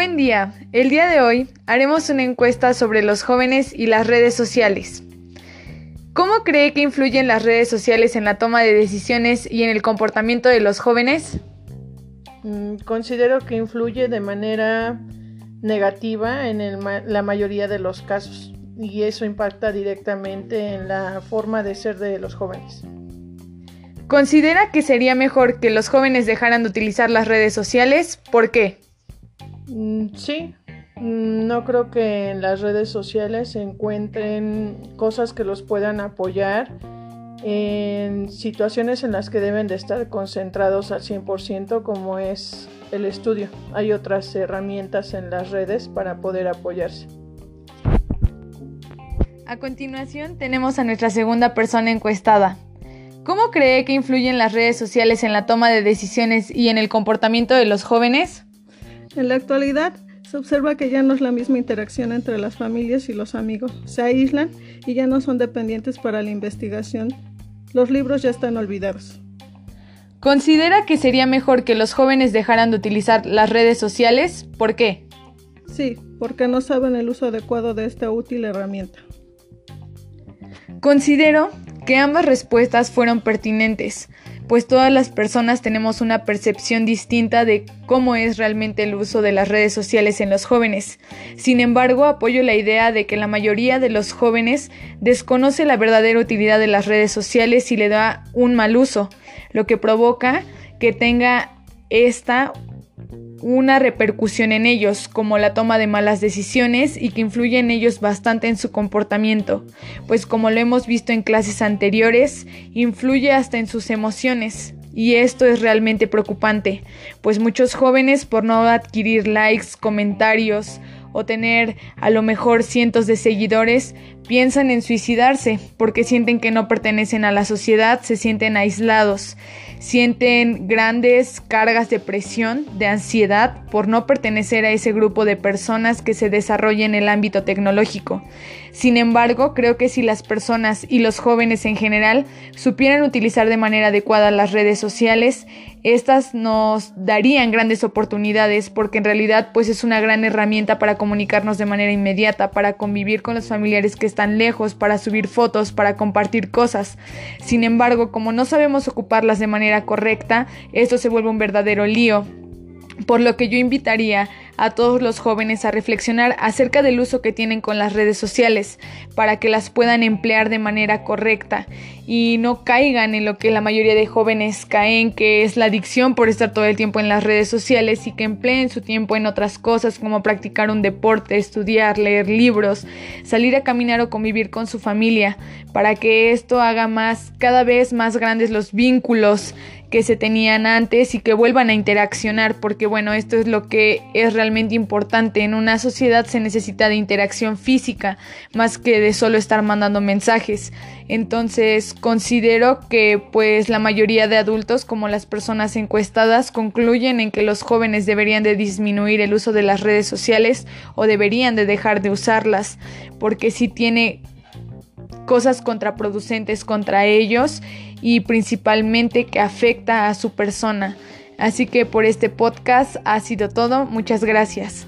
Buen día. El día de hoy haremos una encuesta sobre los jóvenes y las redes sociales. ¿Cómo cree que influyen las redes sociales en la toma de decisiones y en el comportamiento de los jóvenes? Mm, considero que influye de manera negativa en la mayoría de los casos y eso impacta directamente en la forma de ser de los jóvenes. ¿Considera que sería mejor que los jóvenes dejaran de utilizar las redes sociales? ¿Por qué? Mm, sí, mm, no creo que en las redes sociales se encuentren cosas que los puedan apoyar en situaciones en las que deben de estar concentrados al 100% como es el estudio. Hay otras herramientas en las redes para poder apoyarse. A continuación tenemos a nuestra segunda persona encuestada. ¿Cómo cree que influyen las redes sociales en la toma de decisiones y en el comportamiento de los jóvenes? En la actualidad se observa que ya no es la misma interacción entre las familias y los amigos. Se aíslan y ya no son dependientes para la investigación. Los libros ya están olvidados. ¿Considera que sería mejor que los jóvenes dejaran de utilizar las redes sociales? ¿Por qué? Sí, porque no saben el uso adecuado de esta útil herramienta. Considero que ambas respuestas fueron pertinentes pues todas las personas tenemos una percepción distinta de cómo es realmente el uso de las redes sociales en los jóvenes. Sin embargo, apoyo la idea de que la mayoría de los jóvenes desconoce la verdadera utilidad de las redes sociales y le da un mal uso, lo que provoca que tenga esta una repercusión en ellos, como la toma de malas decisiones y que influye en ellos bastante en su comportamiento, pues como lo hemos visto en clases anteriores, influye hasta en sus emociones. Y esto es realmente preocupante, pues muchos jóvenes por no adquirir likes, comentarios o tener a lo mejor cientos de seguidores, piensan en suicidarse porque sienten que no pertenecen a la sociedad, se sienten aislados, sienten grandes cargas de presión, de ansiedad por no pertenecer a ese grupo de personas que se desarrolla en el ámbito tecnológico. Sin embargo, creo que si las personas y los jóvenes en general supieran utilizar de manera adecuada las redes sociales, estas nos darían grandes oportunidades porque en realidad pues es una gran herramienta para comunicarnos de manera inmediata, para convivir con los familiares que están lejos para subir fotos, para compartir cosas. Sin embargo, como no sabemos ocuparlas de manera correcta, esto se vuelve un verdadero lío. Por lo que yo invitaría a todos los jóvenes a reflexionar acerca del uso que tienen con las redes sociales para que las puedan emplear de manera correcta y no caigan en lo que la mayoría de jóvenes caen, que es la adicción por estar todo el tiempo en las redes sociales y que empleen su tiempo en otras cosas como practicar un deporte, estudiar, leer libros, salir a caminar o convivir con su familia, para que esto haga más cada vez más grandes los vínculos que se tenían antes y que vuelvan a interaccionar, porque bueno, esto es lo que es realmente importante. En una sociedad se necesita de interacción física más que de solo estar mandando mensajes. Entonces, considero que pues la mayoría de adultos, como las personas encuestadas, concluyen en que los jóvenes deberían de disminuir el uso de las redes sociales o deberían de dejar de usarlas, porque si tiene cosas contraproducentes contra ellos y principalmente que afecta a su persona. Así que por este podcast ha sido todo. Muchas gracias.